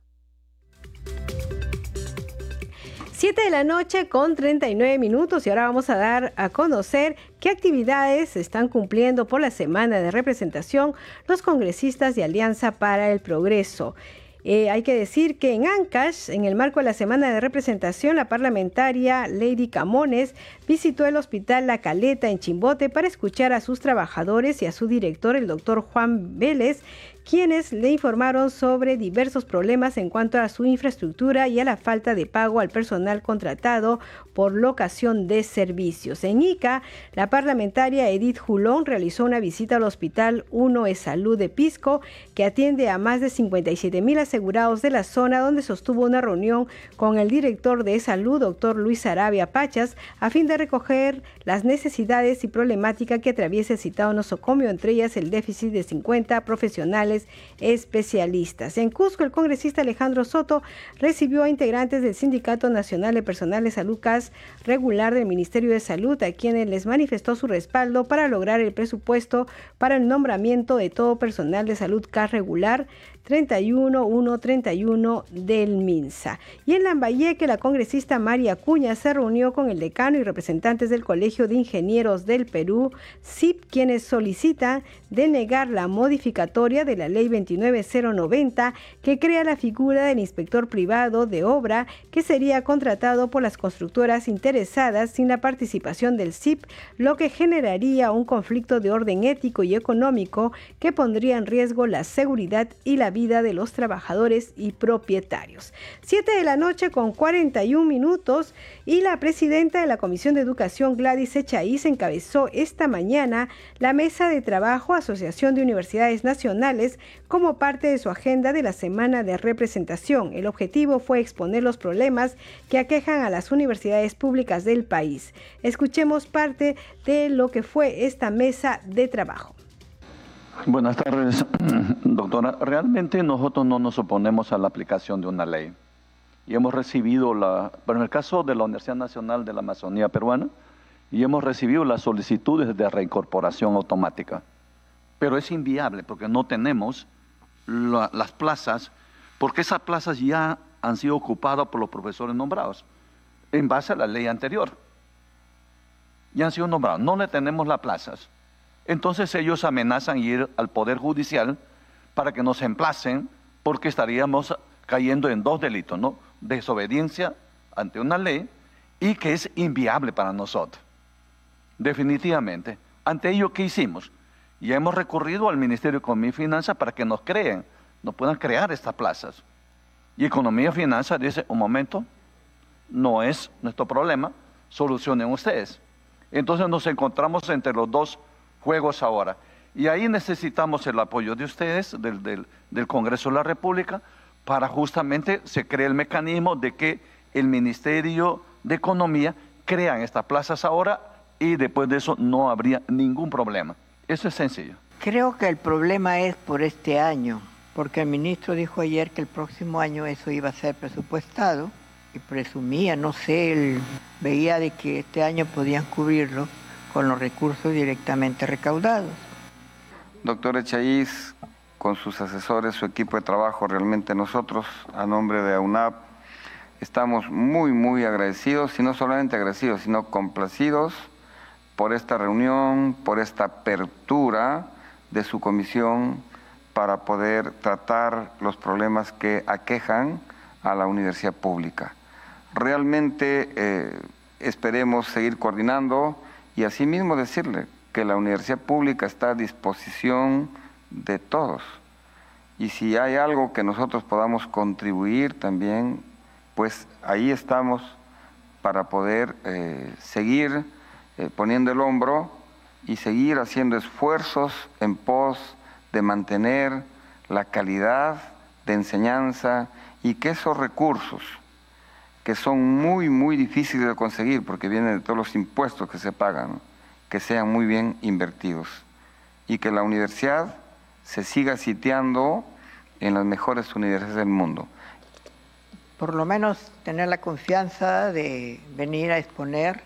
Speaker 1: 7 de la noche con 39 minutos y ahora vamos a dar a conocer qué actividades están cumpliendo por la semana de representación los congresistas de Alianza para el Progreso. Eh, hay que decir que en Ancash, en el marco de la semana de representación, la parlamentaria Lady Camones visitó el hospital La Caleta en Chimbote para escuchar a sus trabajadores y a su director, el doctor Juan Vélez, quienes le informaron sobre diversos problemas en cuanto a su infraestructura y a la falta de pago al personal contratado por locación de servicios. En Ica, la parlamentaria Edith Julón realizó una visita al Hospital 1 de Salud de Pisco, que atiende a más de 57 mil asegurados de la zona, donde sostuvo una reunión con el director de salud, doctor Luis Arabia Pachas, a fin de recoger las necesidades y problemática que atraviesa el citado nosocomio, entre ellas el déficit de 50 profesionales especialistas. En Cusco, el congresista Alejandro Soto recibió a integrantes del Sindicato Nacional de Personal de Salud CAS regular del Ministerio de Salud, a quienes les manifestó su respaldo para lograr el presupuesto para el nombramiento de todo personal de salud CAS regular 31131 del MINSA. Y en Lambayeque, la congresista María Cuña se reunió con el decano y representantes del Colegio de Ingenieros del Perú, CIP, quienes solicitan denegar la modificatoria de la Ley 29090 que crea la figura del inspector privado de obra que sería contratado por las constructoras interesadas sin la participación del CIP, lo que generaría un conflicto de orden ético y económico que pondría en riesgo la seguridad y la vida de los trabajadores y propietarios. Siete de la noche con 41 minutos y la presidenta de la Comisión de Educación Gladys Echaíz encabezó esta mañana la mesa de trabajo Asociación de Universidades Nacionales como parte de su agenda de la semana de representación. El objetivo fue exponer los problemas que aquejan a las universidades públicas del país. Escuchemos parte de lo que fue esta mesa de trabajo.
Speaker 36: Buenas tardes, doctora. Realmente nosotros no nos oponemos a la aplicación de una ley. Y hemos recibido la, pero en el caso de la Universidad Nacional de la Amazonía Peruana, y hemos recibido las solicitudes de reincorporación automática. Pero es inviable porque no tenemos las plazas, porque esas plazas ya han sido ocupadas por los profesores nombrados, en base a la ley anterior. Ya han sido nombrados, no le tenemos las plazas. Entonces ellos amenazan ir al Poder Judicial para que nos emplacen porque estaríamos cayendo en dos delitos, ¿no? Desobediencia ante una ley y que es inviable para nosotros. Definitivamente. Ante ello, ¿qué hicimos? Ya hemos recurrido al Ministerio de Economía y Finanzas para que nos creen, nos puedan crear estas plazas. Y Economía y Finanzas dice, un momento, no es nuestro problema, solucionen ustedes. Entonces nos encontramos entre los dos juegos ahora. Y ahí necesitamos el apoyo de ustedes, del, del, Congreso de la República, para justamente se cree el mecanismo de que el Ministerio de Economía crean estas plazas ahora y después de eso no habría ningún problema. Eso es sencillo.
Speaker 31: Creo que el problema es por este año, porque el ministro dijo ayer que el próximo año eso iba a ser presupuestado y presumía, no sé, él veía de que este año podían cubrirlo con los recursos directamente recaudados.
Speaker 37: Doctor Echaíz, con sus asesores, su equipo de trabajo, realmente nosotros, a nombre de AUNAP, estamos muy, muy agradecidos, y no solamente agradecidos, sino complacidos por esta reunión, por esta apertura de su comisión para poder tratar los problemas que aquejan a la universidad pública. Realmente eh, esperemos seguir coordinando y asimismo decirle que la universidad pública está a disposición de todos. Y si hay algo que nosotros podamos contribuir también, pues ahí estamos para poder eh, seguir eh, poniendo el hombro y seguir haciendo esfuerzos en pos de mantener la calidad de enseñanza y que esos recursos que son muy, muy difíciles de conseguir porque vienen de todos los impuestos que se pagan, que sean muy bien invertidos y que la universidad se siga sitiando en las mejores universidades del mundo.
Speaker 31: Por lo menos tener la confianza de venir a exponer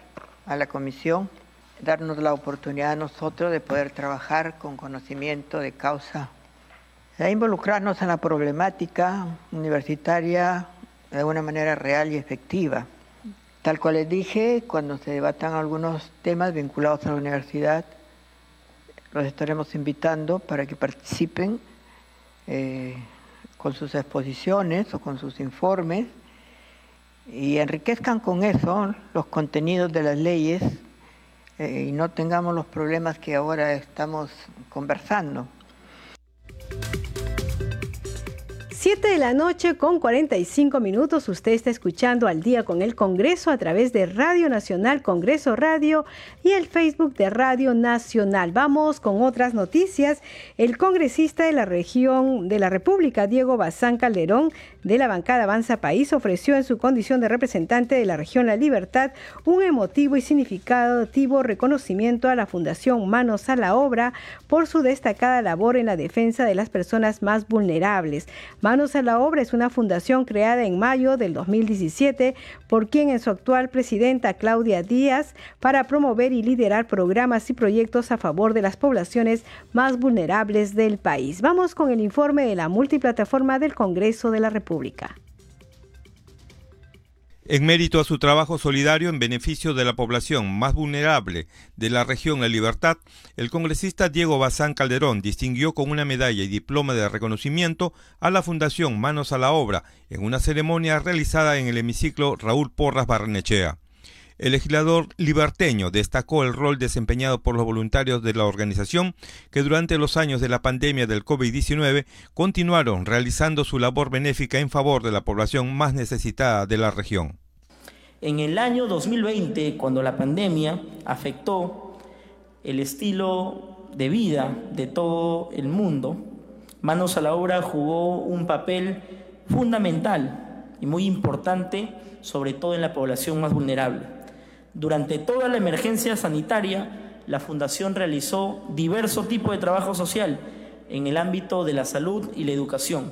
Speaker 31: a la comisión, darnos la oportunidad a nosotros de poder trabajar con conocimiento de causa, de involucrarnos en la problemática universitaria de una manera real y efectiva. Tal cual les dije, cuando se debatan algunos temas vinculados a la universidad, los estaremos invitando para que participen eh, con sus exposiciones o con sus informes y enriquezcan con eso los contenidos de las leyes eh, y no tengamos los problemas que ahora estamos conversando.
Speaker 1: 7 de la noche con 45 minutos. Usted está escuchando al día con el Congreso a través de Radio Nacional, Congreso Radio y el Facebook de Radio Nacional. Vamos con otras noticias. El congresista de la región de la República, Diego Bazán Calderón, de la bancada Avanza País, ofreció en su condición de representante de la región La Libertad un emotivo y significativo reconocimiento a la Fundación Manos a la Obra por su destacada labor en la defensa de las personas más vulnerables. Manos a la Obra es una fundación creada en mayo del 2017 por quien es su actual presidenta Claudia Díaz para promover y liderar programas y proyectos a favor de las poblaciones más vulnerables del país. Vamos con el informe de la multiplataforma del Congreso de la República.
Speaker 38: En mérito a su trabajo solidario en beneficio de la población más vulnerable de la región La Libertad, el congresista Diego Bazán Calderón distinguió con una medalla y diploma de reconocimiento a la Fundación Manos a la Obra en una ceremonia realizada en el hemiciclo Raúl Porras Barrenechea. El legislador liberteño destacó el rol desempeñado por los voluntarios de la organización que durante los años de la pandemia del COVID-19 continuaron realizando su labor benéfica en favor de la población más necesitada de la región.
Speaker 29: En el año 2020, cuando la pandemia afectó el estilo de vida de todo el mundo, Manos a la Obra jugó un papel fundamental y muy importante, sobre todo en la población más vulnerable. Durante toda la emergencia sanitaria, la Fundación realizó diversos tipos de trabajo social en el ámbito de la salud y la educación.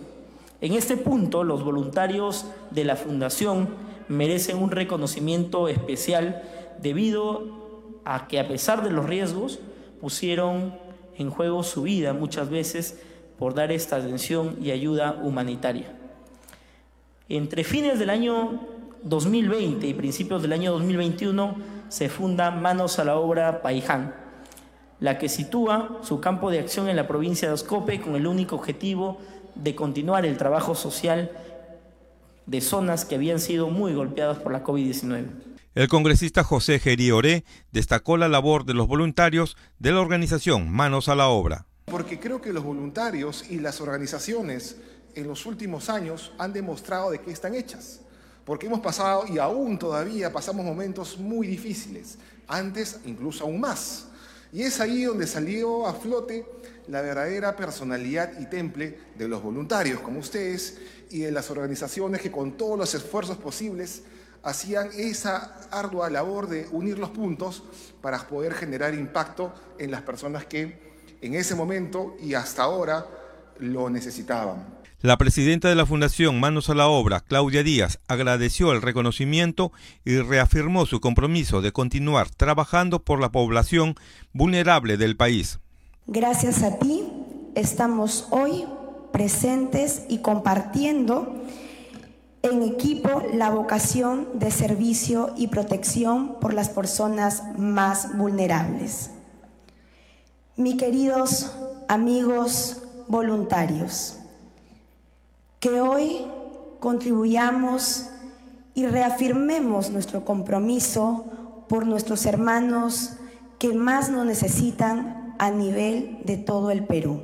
Speaker 29: En este punto, los voluntarios de la Fundación merecen un reconocimiento especial debido a que a pesar de los riesgos, pusieron en juego su vida muchas veces por dar esta atención y ayuda humanitaria. Entre fines del año 2020 y principios del año 2021 se funda Manos a la Obra Paiján, la que sitúa su campo de acción en la provincia de Ascope con el único objetivo de continuar el trabajo social de zonas que habían sido muy golpeadas por la COVID-19.
Speaker 38: El congresista José Gerí Oré destacó la labor de los voluntarios de la organización Manos a la Obra.
Speaker 39: Porque creo que los voluntarios y las organizaciones en los últimos años han demostrado de qué están hechas porque hemos pasado y aún todavía pasamos momentos muy difíciles, antes incluso aún más. Y es ahí donde salió a flote la verdadera personalidad y temple de los voluntarios como ustedes y de las organizaciones que con todos los esfuerzos posibles hacían esa ardua labor de unir los puntos para poder generar impacto en las personas que en ese momento y hasta ahora lo necesitaban.
Speaker 38: La presidenta de la Fundación Manos a la Obra, Claudia Díaz, agradeció el reconocimiento y reafirmó su compromiso de continuar trabajando por la población vulnerable del país.
Speaker 40: Gracias a ti estamos hoy presentes y compartiendo en equipo la vocación de servicio y protección por las personas más vulnerables. Mis queridos amigos voluntarios, que hoy contribuyamos y reafirmemos nuestro compromiso por nuestros hermanos que más nos necesitan a nivel de todo el Perú.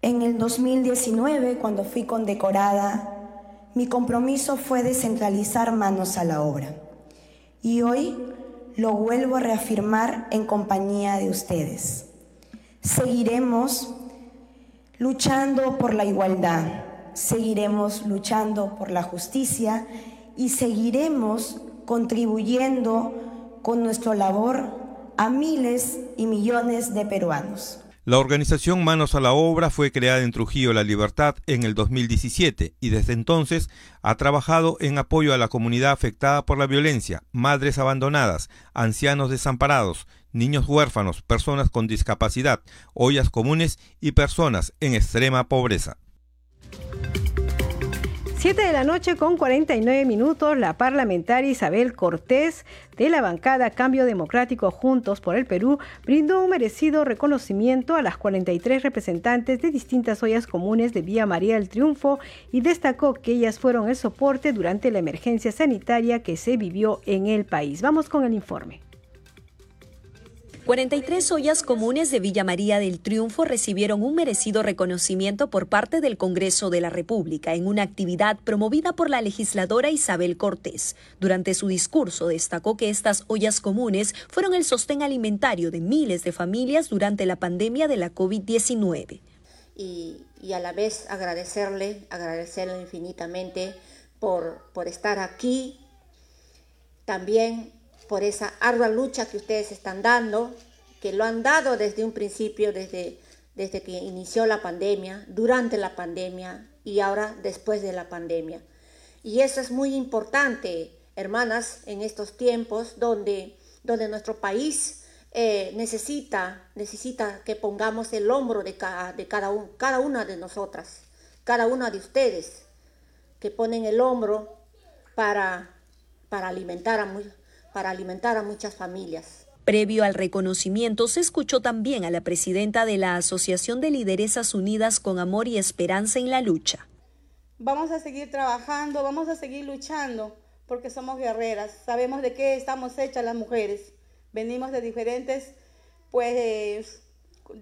Speaker 40: En el 2019, cuando fui condecorada, mi compromiso fue descentralizar manos a la obra. Y hoy lo vuelvo a reafirmar en compañía de ustedes. Seguiremos luchando por la igualdad, seguiremos luchando por la justicia y seguiremos contribuyendo con nuestra labor a miles y millones de peruanos.
Speaker 38: La organización Manos a la Obra fue creada en Trujillo La Libertad en el 2017 y desde entonces ha trabajado en apoyo a la comunidad afectada por la violencia, madres abandonadas, ancianos desamparados, niños huérfanos, personas con discapacidad, ollas comunes y personas en extrema pobreza.
Speaker 1: 7 de la noche con 49 minutos, la parlamentaria Isabel Cortés de la bancada Cambio Democrático Juntos por el Perú brindó un merecido reconocimiento a las 43 representantes de distintas ollas comunes de Vía María del Triunfo y destacó que ellas fueron el soporte durante la emergencia sanitaria que se vivió en el país. Vamos con el informe.
Speaker 41: 43 ollas comunes de Villa María del Triunfo recibieron un merecido reconocimiento por parte del Congreso de la República en una actividad promovida por la legisladora Isabel Cortés. Durante su discurso destacó que estas ollas comunes fueron el sostén alimentario de miles de familias durante la pandemia de la COVID-19.
Speaker 42: Y, a la vez agradecerle, agradecerle infinitamente por, por estar aquí, también por esa ardua lucha que ustedes están dando, que lo han dado desde un principio, desde, desde que inició la pandemia, durante la pandemia y ahora después de la pandemia. Y eso es muy importante, hermanas, en estos tiempos donde, donde nuestro país eh, necesita, necesita que pongamos el hombro de, cada, de cada, un, cada una de nosotras, cada una de ustedes, que ponen el hombro para, para alimentar a, para alimentar a muchas familias.
Speaker 41: Previo al reconocimiento, se escuchó también a la presidenta de la Asociación de Lideresas Unidas con Amor y Esperanza en la Lucha.
Speaker 43: Vamos a seguir trabajando, vamos a seguir luchando, porque somos guerreras, sabemos de qué estamos hechas las mujeres. Venimos de diferentes pues,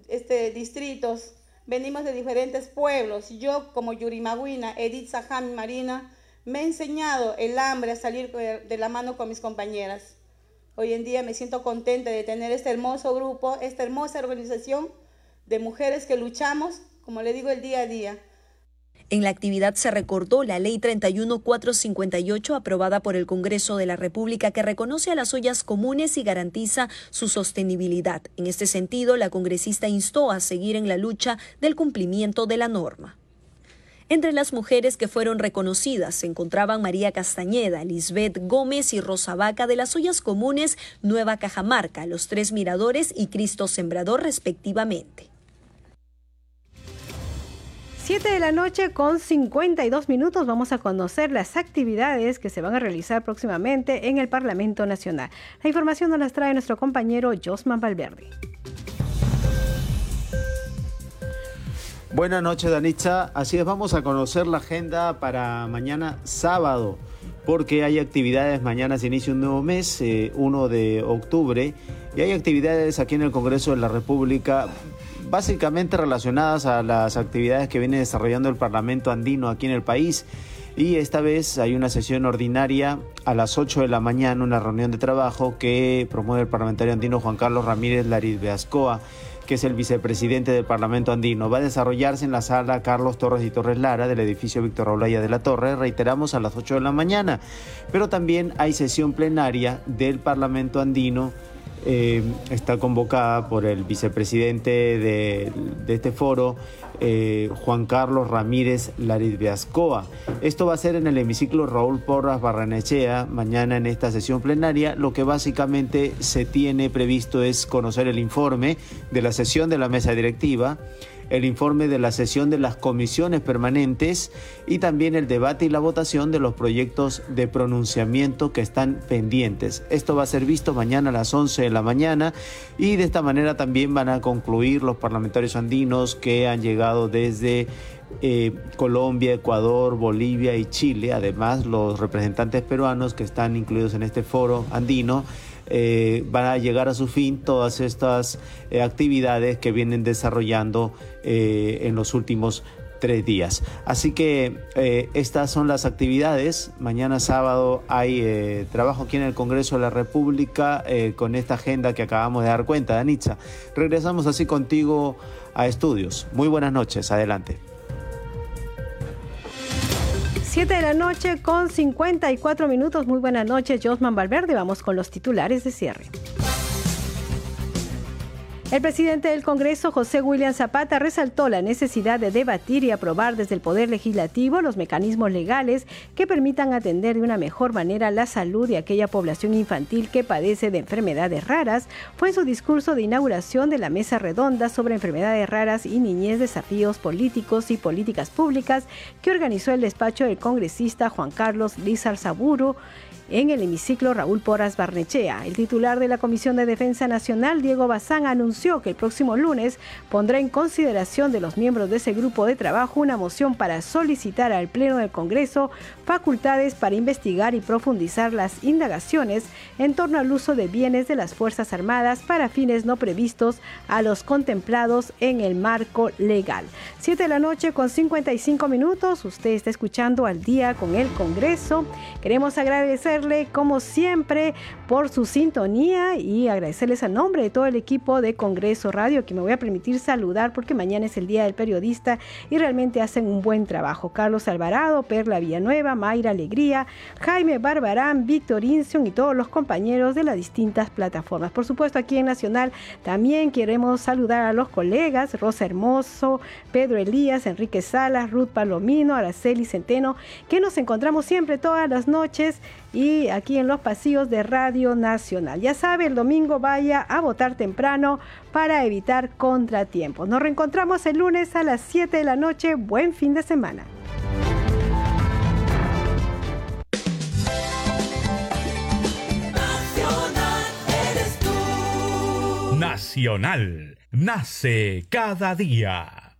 Speaker 43: este, distritos, venimos de diferentes pueblos. Yo, como Yurimaguina, Edith Sahami Marina, me ha enseñado el hambre a salir de la mano con mis compañeras. Hoy en día me siento contenta de tener este hermoso grupo, esta hermosa organización de mujeres que luchamos, como le digo, el día a día.
Speaker 41: En la actividad se recordó la Ley 31458 aprobada por el Congreso de la República que reconoce a las ollas comunes y garantiza su sostenibilidad. En este sentido, la congresista instó a seguir en la lucha del cumplimiento de la norma. Entre las mujeres que fueron reconocidas se encontraban María Castañeda, Lisbeth Gómez y Rosa Vaca de las ollas comunes Nueva Cajamarca, Los Tres Miradores y Cristo Sembrador respectivamente.
Speaker 1: 7 de la noche con 52 minutos vamos a conocer las actividades que se van a realizar próximamente en el Parlamento Nacional. La información nos las trae nuestro compañero Josman Valverde.
Speaker 44: Buenas noches, Danitza. Así es, vamos a conocer la agenda para mañana sábado, porque hay actividades. Mañana se inicia un nuevo mes, 1 eh, de octubre, y hay actividades aquí en el Congreso de la República, básicamente relacionadas a las actividades que viene desarrollando el Parlamento andino aquí en el país. Y esta vez hay una sesión ordinaria a las 8 de la mañana, una reunión de trabajo que promueve el parlamentario andino Juan Carlos Ramírez Lariz Beascoa que es el vicepresidente del Parlamento Andino. Va a desarrollarse en la sala Carlos Torres y Torres Lara del edificio Víctor Olaya de la Torre, reiteramos, a las 8 de la mañana. Pero también hay sesión plenaria del Parlamento Andino eh, está convocada por el vicepresidente de, este foro, eh, Juan Carlos Ramírez Larizbeascoa. Esto va a ser en el hemiciclo Raúl Porras Barranechea mañana en esta sesión plenaria. Lo que básicamente se tiene previsto es conocer el informe de la sesión de la mesa directiva el informe de la sesión de las comisiones permanentes y también el debate y la votación de los proyectos de pronunciamiento que están pendientes. Esto va a ser visto mañana a las 11 de la mañana y de esta manera también van a concluir los parlamentarios andinos que han llegado desde eh, Colombia, Ecuador, Bolivia y Chile, además los representantes peruanos que están incluidos en este foro andino eh, van a llegar a su fin todas estas eh, actividades que vienen desarrollando eh, en los últimos tres días. Así que estas son las actividades. Mañana sábado hay trabajo aquí en el Congreso de la República con esta agenda que acabamos de dar cuenta, Danitza. Regresamos así contigo a estudios. Muy buenas noches. Adelante.
Speaker 1: 7 de la noche con 54 minutos. Muy buenas noches, Josman Valverde. Vamos con los titulares de cierre. El presidente del Congreso, José William Zapata, resaltó la necesidad de debatir y aprobar desde el Poder Legislativo los mecanismos legales que permitan atender de una mejor manera la salud de aquella población infantil que padece de enfermedades raras. Fue en su discurso de inauguración de la Mesa Redonda sobre enfermedades raras y niñez, desafíos políticos y políticas públicas que organizó el despacho del congresista Juan Carlos Lizar Saburo en el hemiciclo Raúl Porras Barnechea. El titular de la Comisión de Defensa Nacional, Diego Bazán, anunció que el próximo lunes pondrá en consideración de los miembros de ese grupo de trabajo una moción para solicitar al Pleno del Congreso facultades para investigar y profundizar las indagaciones en torno al uso de bienes de las Fuerzas Armadas para fines no previstos a los contemplados en el marco legal. Siete de la noche con 55 minutos, usted está escuchando al día con el Congreso. Queremos agradecer como siempre, por su sintonía y agradecerles a nombre de todo el equipo de Congreso Radio, que me voy a permitir saludar porque mañana es el Día del Periodista y realmente hacen un buen trabajo. Carlos Alvarado, Perla Villanueva, Mayra Alegría, Jaime Barbarán, Víctor Incion y todos los compañeros de las distintas plataformas. Por supuesto, aquí en Nacional también queremos saludar a los colegas Rosa Hermoso, Pedro Elías, Enrique Salas, Ruth Palomino, Araceli Centeno, que nos encontramos siempre todas las noches y aquí en los pasillos de Radio Nacional. Ya sabe, el domingo vaya a votar temprano para evitar contratiempos. Nos reencontramos el lunes a las 7 de la noche. Buen fin de semana.
Speaker 45: Nacional, nace cada día.